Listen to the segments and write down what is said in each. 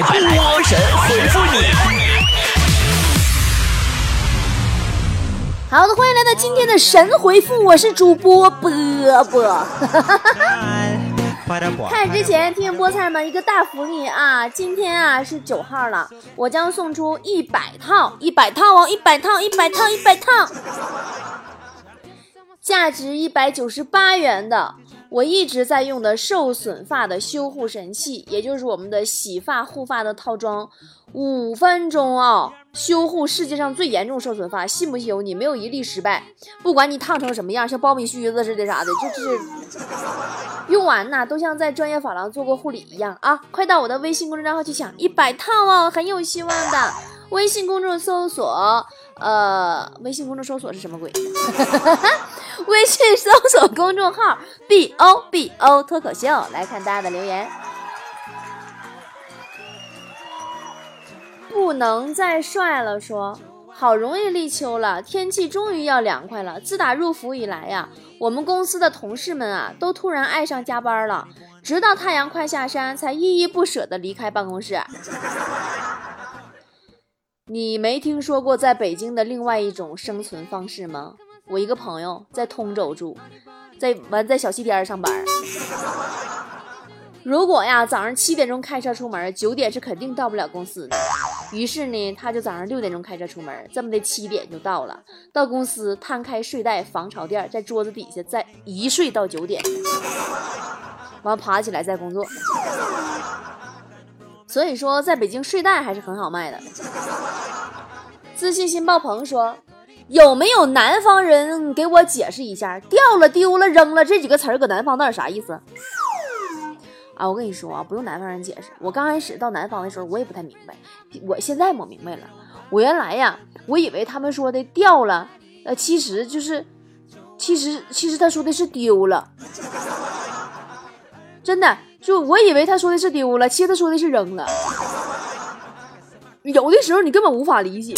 波神回复你。好的，欢迎来到今天的神回复，我是主播波波。开始 之前，听菠菜们一个大福利啊！今天啊是九号了，我将送出一百套，一百套哦，一百套，一百套，一百套，价值一百九十八元的。我一直在用的受损发的修护神器，也就是我们的洗发护发的套装，五分钟啊，修护世界上最严重受损发，信不信由你没有一例失败？不管你烫成什么样，像苞米须子似的啥的，就是用完呐，都像在专业发廊做过护理一样啊！快到我的微信公众账号去抢一百套哦，很有希望的。微信公众搜索，呃，微信公众搜索是什么鬼？微信搜索公众号 “b o b o” 脱口秀，来看大家的留言。不能再帅了，说好容易立秋了，天气终于要凉快了。自打入伏以来呀，我们公司的同事们啊，都突然爱上加班了，直到太阳快下山，才依依不舍的离开办公室。你没听说过在北京的另外一种生存方式吗？我一个朋友在通州住，在完在小西天上班。如果呀早上七点钟开车出门，九点是肯定到不了公司的。于是呢，他就早上六点钟开车出门，这么的七点就到了。到公司摊开睡袋，防潮垫在桌子底下，再一睡到九点，完爬起来再工作。所以说，在北京睡袋还是很好卖的。自信心爆棚说。有没有南方人给我解释一下“掉了、丢了、扔了”这几个词儿搁南方到底啥意思？啊，我跟你说啊，不用南方人解释。我刚开始到南方的时候，我也不太明白。我现在我明白了。我原来呀，我以为他们说的掉了，呃，其实就是，其实其实他说的是丢了。真的，就我以为他说的是丢了，其实他说的是扔了。有的时候你根本无法理解。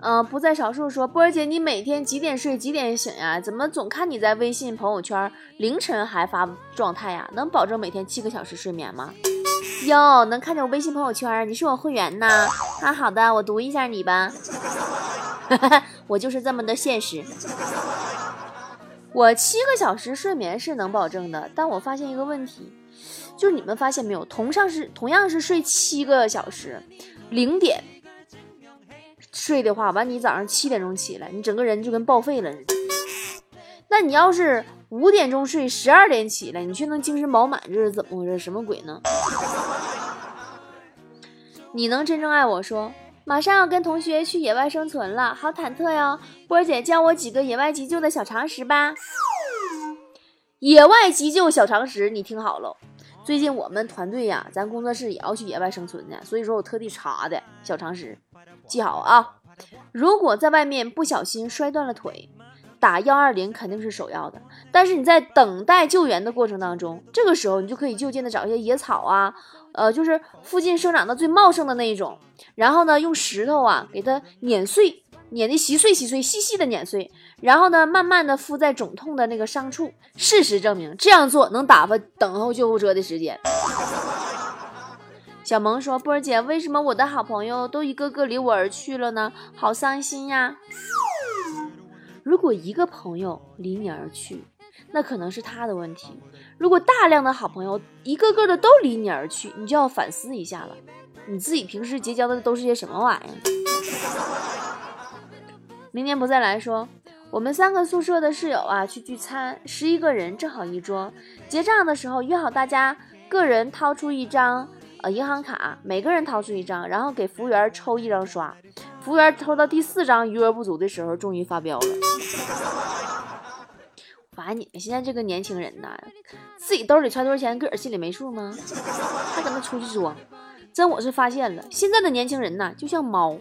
嗯，不在少数说波儿姐，你每天几点睡几点醒呀？怎么总看你在微信朋友圈凌晨还发状态呀？能保证每天七个小时睡眠吗？哟，能看见我微信朋友圈？你是我会员呢？啊，好的，我读一下你吧。我就是这么的现实。我七个小时睡眠是能保证的，但我发现一个问题，就你们发现没有？同上是同样是睡七个小时，零点。睡的话，完你早上七点钟起来，你整个人就跟报废了似的。那你要是五点钟睡，十二点起来，你却能精神饱满，这是怎么回事？什么鬼呢？你能真正爱我说，马上要跟同学去野外生存了，好忐忑哟。波儿姐教我几个野外急救的小常识吧。野外急救小常识，你听好了。最近我们团队呀，咱工作室也要去野外生存呢，所以说我特地查的小常识。记好啊！如果在外面不小心摔断了腿，打幺二零肯定是首要的。但是你在等待救援的过程当中，这个时候你就可以就近的找一些野草啊，呃，就是附近生长的最茂盛的那一种，然后呢，用石头啊给它碾碎，碾的稀碎稀碎，细细的碾碎，然后呢，慢慢的敷在肿痛的那个伤处。事实证明，这样做能打发等候救护车的时间。小萌说：“波儿姐，为什么我的好朋友都一个个离我而去了呢？好伤心呀！如果一个朋友离你而去，那可能是他的问题；如果大量的好朋友一个个的都离你而去，你就要反思一下了，你自己平时结交的都是些什么玩意儿？”明年不再来说，我们三个宿舍的室友啊，去聚餐，十一个人正好一桌，结账的时候约好大家个人掏出一张。呃，银行卡每个人掏出一张，然后给服务员抽一张刷。服务员抽到第四张余额不足的时候，终于发飙了。发现你们现在这个年轻人呐，自己兜里揣多少钱，个儿心里没数吗？还搁那出去装？真我是发现了，现在的年轻人呐，就像猫。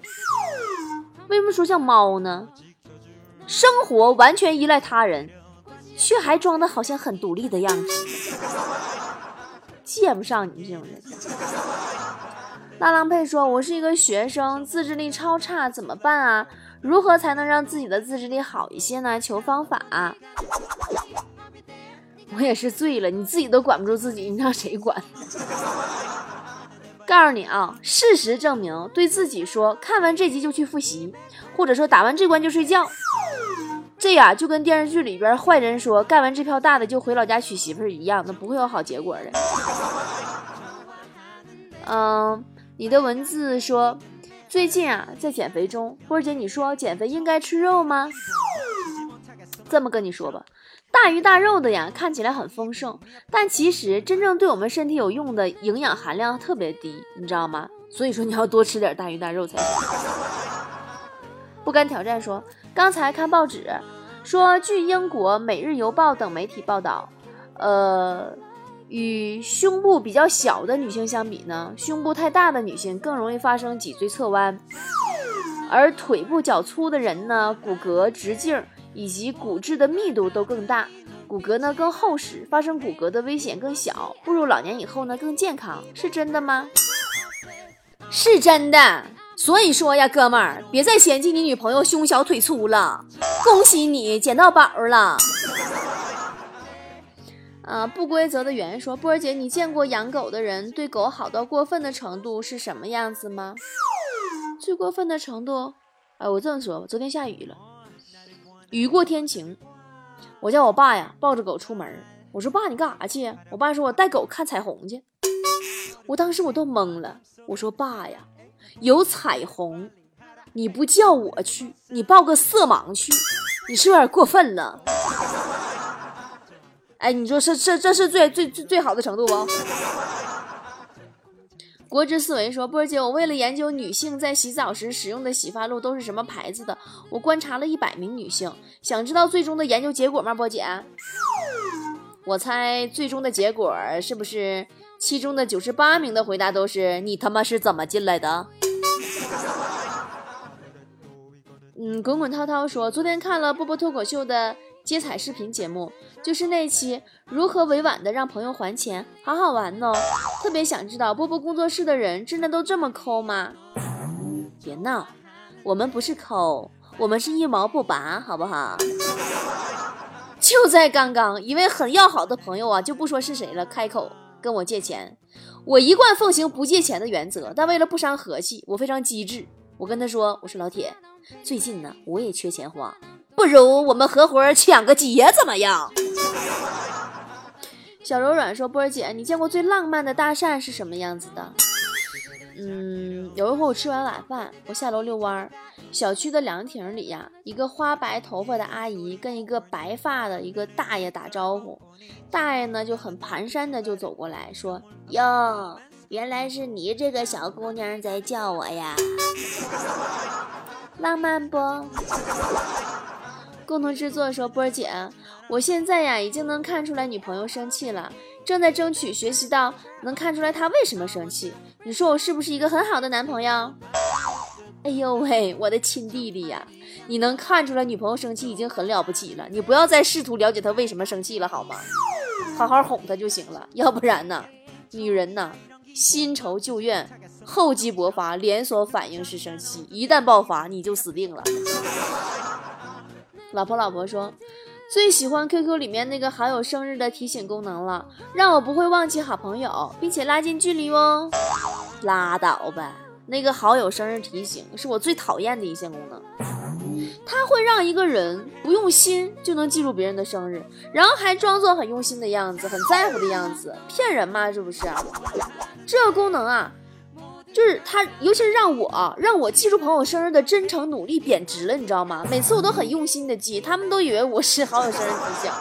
为什么说像猫呢？生活完全依赖他人，却还装的好像很独立的样子。见不上你这种人。大郎佩说：“我是一个学生，自制力超差，怎么办啊？如何才能让自己的自制力好一些呢？求方法。”我也是醉了，你自己都管不住自己，你让谁管？告诉你啊，事实证明，对自己说看完这集就去复习，或者说打完这关就睡觉，这呀就跟电视剧里边坏人说干完这票大的就回老家娶媳妇一样，那不会有好结果的。嗯，你的文字说最近啊在减肥中，波儿姐你说减肥应该吃肉吗？这么跟你说吧。大鱼大肉的呀，看起来很丰盛，但其实真正对我们身体有用的营养含量特别低，你知道吗？所以说你要多吃点大鱼大肉才行。不敢挑战说，刚才看报纸说，据英国《每日邮报》等媒体报道，呃，与胸部比较小的女性相比呢，胸部太大的女性更容易发生脊椎侧弯，而腿部较粗的人呢，骨骼直径。以及骨质的密度都更大，骨骼呢更厚实，发生骨骼的危险更小，步入老年以后呢更健康，是真的吗？是真的。所以说呀，哥们儿，别再嫌弃你女朋友胸小腿粗了，恭喜你捡到宝了。啊，不规则的圆说，波儿姐，你见过养狗的人对狗好到过分的程度是什么样子吗？最过分的程度，哎，我这么说吧，昨天下雨了。雨过天晴，我叫我爸呀抱着狗出门。我说爸，你干啥去？我爸说我带狗看彩虹去。我当时我都懵了。我说爸呀，有彩虹，你不叫我去，你抱个色盲去，你是有点过分了。哎，你说是这这是最最最最好的程度不？国之思维说：“波姐，我为了研究女性在洗澡时使用的洗发露都是什么牌子的，我观察了一百名女性，想知道最终的研究结果吗？波姐，我猜最终的结果是不是其中的九十八名的回答都是你他妈是怎么进来的？”嗯，滚滚滔滔说：“昨天看了波波脱口秀的。”接彩视频节目就是那期如何委婉的让朋友还钱，好好玩哦！特别想知道波波工作室的人真的都这么抠吗？别闹，我们不是抠，我们是一毛不拔，好不好？就在刚刚，一位很要好的朋友啊，就不说是谁了，开口跟我借钱。我一贯奉行不借钱的原则，但为了不伤和气，我非常机智，我跟他说：“我说老铁，最近呢，我也缺钱花。”不如我们合伙抢个劫怎么样？小柔软说：“波儿姐，你见过最浪漫的搭讪是什么样子的？”嗯，有一回我吃完晚饭，我下楼遛弯儿，小区的凉亭里呀，一个花白头发的阿姨跟一个白发的一个大爷打招呼，大爷呢就很蹒跚的就走过来说：“哟，原来是你这个小姑娘在叫我呀，浪漫不？”共同制作的时候，波儿姐，我现在呀已经能看出来女朋友生气了，正在争取学习到能看出来她为什么生气。你说我是不是一个很好的男朋友？哎呦喂，我的亲弟弟呀，你能看出来女朋友生气已经很了不起了，你不要再试图了解她为什么生气了好吗？好好哄她就行了，要不然呢，女人呐，新仇旧怨，厚积薄发，连锁反应式生气，一旦爆发你就死定了。老婆，老婆说，最喜欢 QQ 里面那个好友生日的提醒功能了，让我不会忘记好朋友，并且拉近距离哦。拉倒吧，那个好友生日提醒是我最讨厌的一项功能，它会让一个人不用心就能记住别人的生日，然后还装作很用心的样子，很在乎的样子，骗人嘛？这不是？这功能啊。就是他，尤其是让我让我记住朋友生日的真诚努力贬值了，你知道吗？每次我都很用心的记，他们都以为我是好友生日提醒。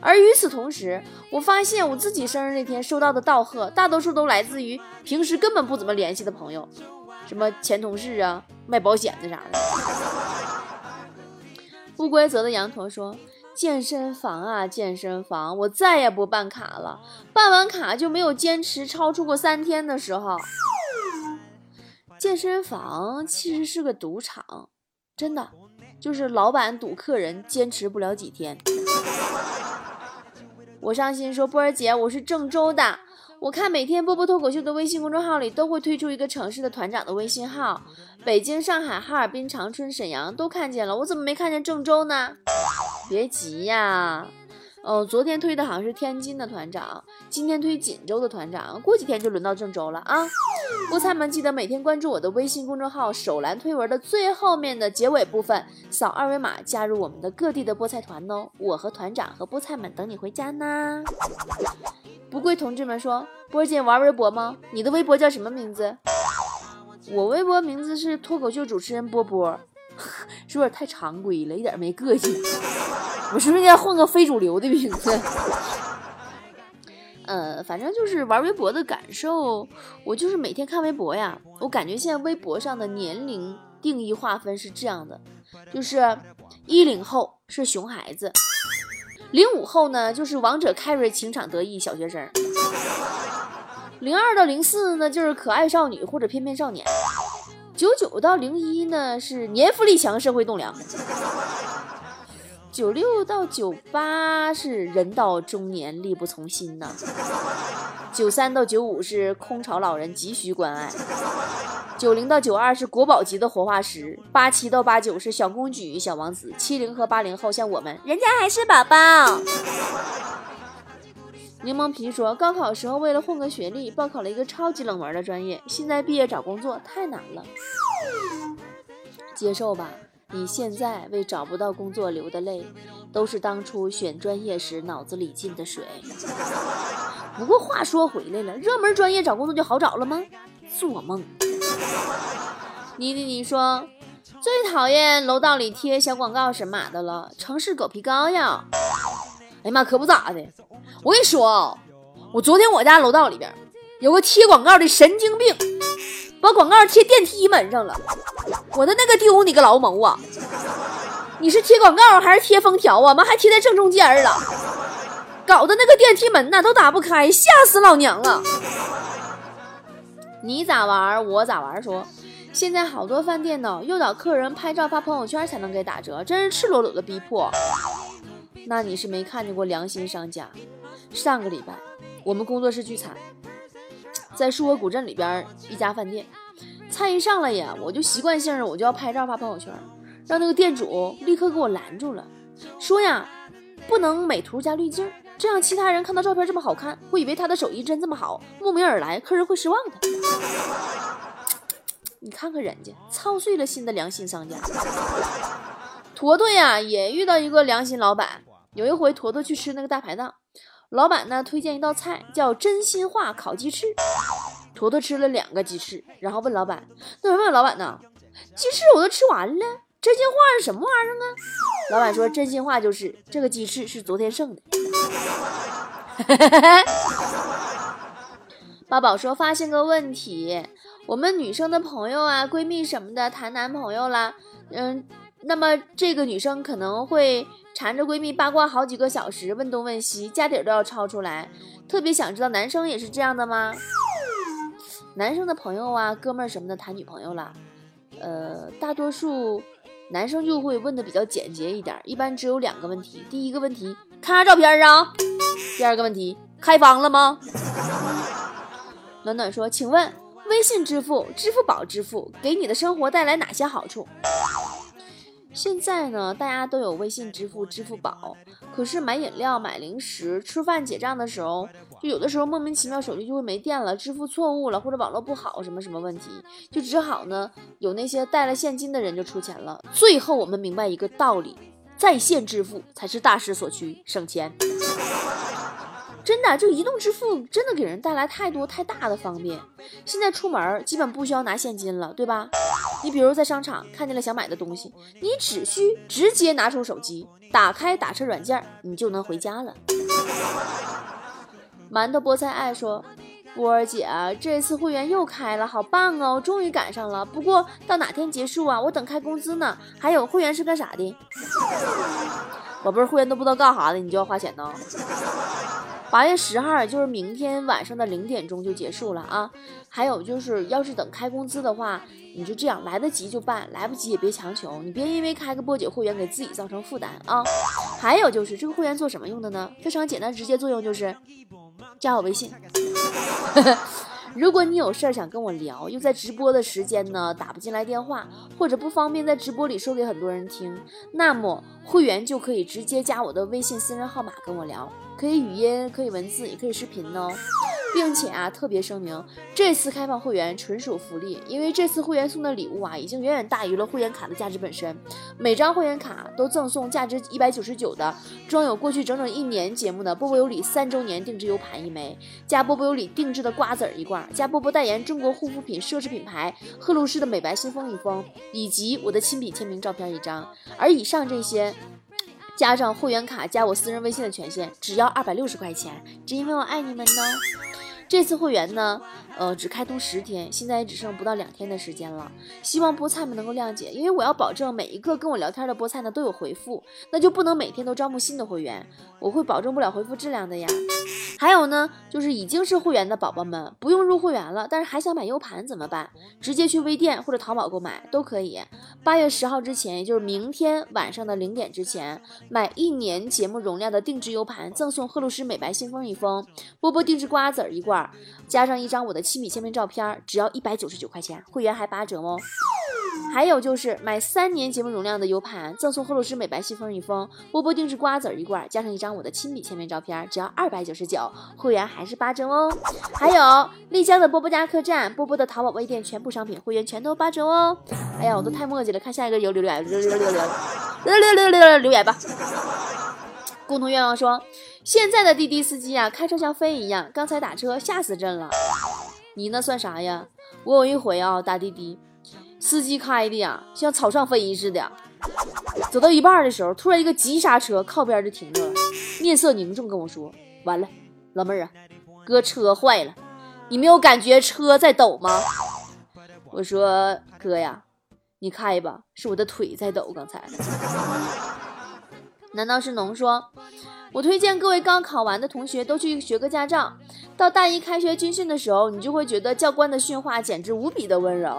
而与此同时，我发现我自己生日那天收到的道贺，大多数都来自于平时根本不怎么联系的朋友，什么前同事啊、卖保险的啥的。不规则的羊驼说：“健身房啊，健身房，我再也不办卡了。办完卡就没有坚持超出过三天的时候。”健身房其实是个赌场，真的，就是老板赌客人坚持不了几天。我上心说波儿姐，我是郑州的，我看每天波波脱口秀的微信公众号里都会推出一个城市的团长的微信号，北京、上海、哈尔滨、长春、沈阳都看见了，我怎么没看见郑州呢？别急呀，哦，昨天推的好像是天津的团长，今天推锦州的团长，过几天就轮到郑州了啊！菠菜们记得每天关注我的微信公众号“手栏推文”的最后面的结尾部分，扫二维码加入我们的各地的菠菜团哦！我和团长和菠菜们等你回家呢。不贵同志们说：“波姐玩微博吗？你的微博叫什么名字？”我微博名字是脱口秀主持人波波，是不是太常规了，一点没个性？我是不是应该换个非主流的名字？呃，反正就是玩微博的感受，我就是每天看微博呀，我感觉现在微博上的年龄定义划分是这样的，就是一零后是熊孩子，零五后呢就是王者 carry 情场得意小学生，零二到零四呢就是可爱少女或者翩翩少年，九九到零一呢是年富力强社会栋梁。九六到九八是人到中年力不从心呐，九三到九五是空巢老人急需关爱，九零到九二是国宝级的活化石，八七到八九是小公举小王子，七零和八零后像我们，人家还是宝宝。柠檬皮说，高考时候为了混个学历，报考了一个超级冷门的专业，现在毕业找工作太难了，接受吧。你现在为找不到工作流的泪，都是当初选专业时脑子里进的水。不过话说回来了，热门专业找工作就好找了吗？做梦！你你，你说最讨厌楼道里贴小广告神马的了，城市狗皮膏药。哎呀妈，可不咋的。我跟你说啊，我昨天我家楼道里边有个贴广告的神经病。把广告贴电梯门上了，我的那个丢你个老谋啊！你是贴广告还是贴封条啊？妈还贴在正中间了，搞得那个电梯门呐都打不开，吓死老娘了！你咋玩我咋玩？说现在好多饭店呢诱导客人拍照发朋友圈才能给打折，真是赤裸裸的逼迫。那你是没看见过良心商家？上个礼拜我们工作室聚餐。在束河古镇里边一家饭店，菜一上来呀，我就习惯性的我就要拍照发朋友圈，让那个店主立刻给我拦住了，说呀，不能美图加滤镜，这样其他人看到照片这么好看，会以为他的手艺真这么好，慕名而来，客人会失望的。你看看人家操碎了心的良心商家，坨坨呀也遇到一个良心老板，有一回坨坨去吃那个大排档。老板呢推荐一道菜叫真心话烤鸡翅，坨坨吃了两个鸡翅，然后问老板：“那什么老板呢？鸡翅我都吃完了，真心话是什么玩意儿啊？”老板说：“真心话就是这个鸡翅是昨天剩的。”八宝说：“发现个问题，我们女生的朋友啊、闺蜜什么的谈男朋友了，嗯。”那么这个女生可能会缠着闺蜜八卦好几个小时，问东问西，家底都要抄出来。特别想知道男生也是这样的吗？男生的朋友啊、哥们儿什么的谈女朋友了，呃，大多数男生就会问的比较简洁一点，一般只有两个问题。第一个问题，看啥照片啊？第二个问题，开房了吗？暖暖说，请问微信支付、支付宝支付给你的生活带来哪些好处？现在呢，大家都有微信支付、支付宝，可是买饮料、买零食、吃饭结账的时候，就有的时候莫名其妙手机就会没电了，支付错误了，或者网络不好，什么什么问题，就只好呢，有那些带了现金的人就出钱了。最后我们明白一个道理，在线支付才是大势所趋，省钱。真的，这移动支付真的给人带来太多太大的方便。现在出门基本不需要拿现金了，对吧？你比如在商场看见了想买的东西，你只需直接拿出手机，打开打车软件，你就能回家了。馒头菠菜爱说：“波儿姐，这次会员又开了，好棒哦，终于赶上了。不过到哪天结束啊？我等开工资呢。还有会员是干啥的？宝贝儿，会员都不知道干啥的，你就要花钱呢？”八月十号，就是明天晚上的零点钟就结束了啊！还有就是，要是等开工资的话，你就这样，来得及就办，来不及也别强求，你别因为开个波姐会员给自己造成负担啊！还有就是，这个会员做什么用的呢？非常简单直接作用就是加我微信，如果你有事儿想跟我聊，又在直播的时间呢打不进来电话，或者不方便在直播里说给很多人听，那么会员就可以直接加我的微信私人号码跟我聊，可以语音，可以文字，也可以视频哦。并且啊，特别声明，这次开放会员纯属福利，因为这次会员送的礼物啊，已经远远大于了会员卡的价值本身。每张会员卡都赠送价值一百九十九的装有过去整整一年节目的波波有理三周年定制 U 盘一枚，加波波有理定制的瓜子儿一罐，加波波代言中国护肤品奢侈品牌赫露诗的美白新风一封，以及我的亲笔签名照片一张。而以上这些。加上会员卡加我私人微信的权限，只要二百六十块钱，只因为我爱你们呢。这次会员呢，呃，只开通十天，现在也只剩不到两天的时间了。希望菠菜们能够谅解，因为我要保证每一个跟我聊天的菠菜呢都有回复，那就不能每天都招募新的会员，我会保证不了回复质量的呀。还有呢，就是已经是会员的宝宝们，不用入会员了，但是还想买 U 盘怎么办？直接去微店或者淘宝购买都可以。八月十号之前，也就是明天晚上的零点之前，买一年节目容量的定制 U 盘，赠送赫露诗美白信封一封，波波定制瓜子儿一罐。加上一张我的亲笔签名照片，只要一百九十九块钱，会员还八折哦。还有就是买三年节目容量的 U 盘，赠送赫露诗美白信封一封，波波定制瓜子一罐，加上一张我的亲笔签名照片，只要二百九十九，会员还是八折哦。还有丽江的波波家客栈，波波的淘宝微店全部商品会员全都八折哦。哎呀，我都太墨迹了，看下一个有留言，留留留留留留留留留言吧。共同愿望说。现在的滴滴司机啊，开车像飞一样。刚才打车吓死朕了。你那算啥呀？我有一回啊，打滴滴，司机开的呀，像草上飞似的。走到一半的时候，突然一个急刹车，靠边就停着了，面色凝重跟我说：“完了，老妹儿啊，哥车坏了，你没有感觉车在抖吗？”我说：“哥呀，你开吧，是我的腿在抖。刚才。”难道是农说？我推荐各位刚考完的同学都去学个驾照，到大一开学军训的时候，你就会觉得教官的训话简直无比的温柔，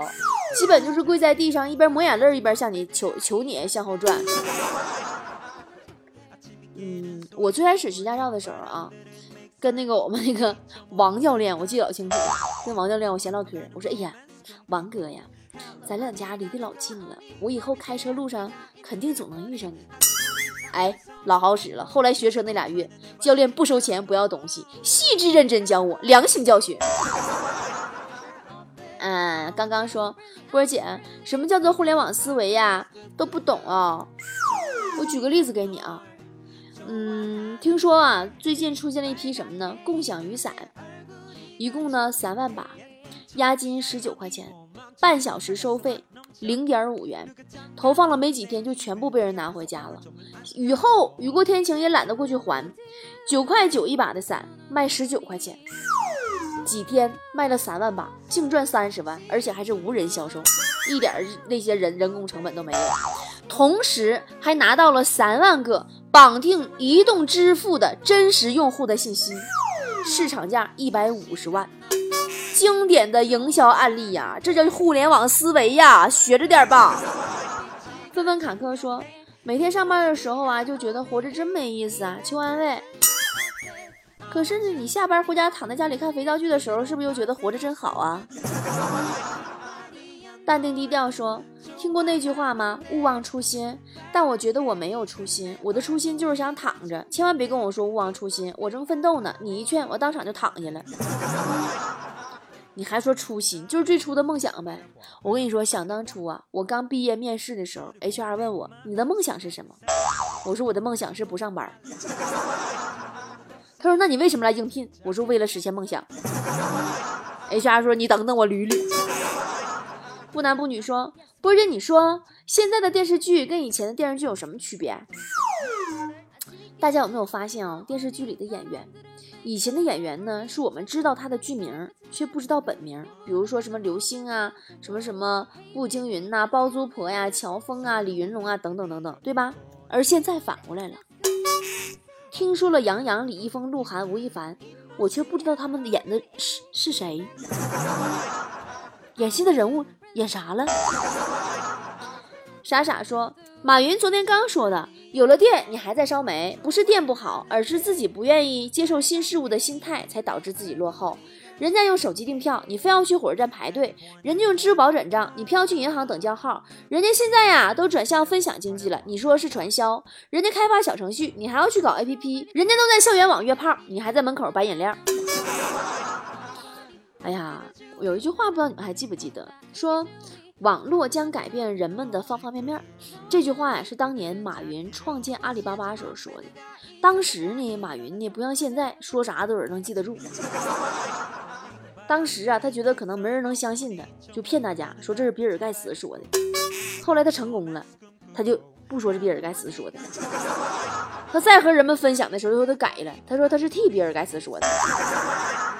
基本就是跪在地上一边抹眼泪一边向你求求你向后转。嗯，我最开始学驾照的时候啊，跟那个我们那个王教练，我记得老清楚了，跟王教练我闲唠嗑，我说哎呀，王哥呀，咱两家离得老近了，我以后开车路上肯定总能遇上你。哎，老好使了。后来学车那俩月，教练不收钱，不要东西，细致认真教我，良心教学。嗯，刚刚说波姐，什么叫做互联网思维呀？都不懂啊。我举个例子给你啊。嗯，听说啊，最近出现了一批什么呢？共享雨伞，一共呢三万把，押金十九块钱，半小时收费。零点五元，投放了没几天就全部被人拿回家了。雨后雨过天晴也懒得过去还，九块九一把的伞卖十九块钱，几天卖了三万把，净赚三十万，而且还是无人销售，一点那些人人工成本都没有。同时还拿到了三万个绑定移动支付的真实用户的信息，市场价一百五十万。经典的营销案例呀，这叫互联网思维呀，学着点吧。纷纷坎坷说，每天上班的时候啊，就觉得活着真没意思啊，求安慰。可是呢，你下班回家躺在家里看肥皂剧的时候，是不是又觉得活着真好啊？淡定低调说，听过那句话吗？勿忘初心。但我觉得我没有初心，我的初心就是想躺着。千万别跟我说勿忘初心，我正奋斗呢。你一劝，我当场就躺下了。你还说初心就是最初的梦想呗？我跟你说，想当初啊，我刚毕业面试的时候，HR 问我你的梦想是什么？我说我的梦想是不上班。他说那你为什么来应聘？我说为了实现梦想。HR 说你等等我捋捋。不男不女说，波姐你说现在的电视剧跟以前的电视剧有什么区别？大家有没有发现啊？电视剧里的演员。以前的演员呢，是我们知道他的剧名，却不知道本名。比如说什么刘星啊，什么什么步惊云呐，包租婆呀，乔峰啊，李云龙啊，等等等等，对吧？而现在反过来了，听说了杨洋、李易峰、鹿晗、吴亦凡，我却不知道他们演的是是谁，演戏的人物演啥了？傻傻说，马云昨天刚说的。有了电，你还在烧煤，不是电不好，而是自己不愿意接受新事物的心态才导致自己落后。人家用手机订票，你非要去火车站排队；人家用支付宝转账，你偏要去银行等叫号。人家现在呀都转向分享经济了，你说是传销；人家开发小程序，你还要去搞 APP；人家都在校园网约炮，你还在门口摆饮料。哎呀，有一句话不知道你们还记不记得，说网络将改变人们的方方面面。这句话呀是当年马云创建阿里巴巴时候说的。当时呢，马云呢不像现在说啥都有人能记得住。当时啊，他觉得可能没人能相信他，就骗大家说这是比尔盖茨说的。后来他成功了，他就不说是比尔盖茨说的。他再和人们分享的时候，又他改了，他说他是替比尔盖茨说的。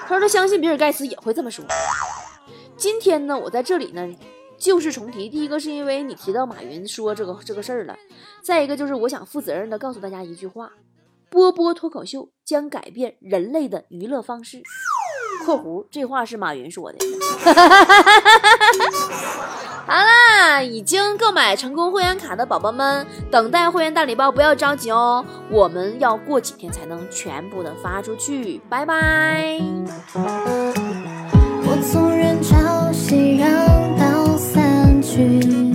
他说他相信比尔盖茨也会这么说。今天呢，我在这里呢，旧事重提。第一个是因为你提到马云说这个这个事儿了，再一个就是我想负责任的告诉大家一句话：波波脱口秀将改变人类的娱乐方式。（括弧这话是马云说的。）好啦，已经购买成功会员卡的宝宝们，等待会员大礼包不要着急哦，我们要过几天才能全部的发出去。拜拜。tree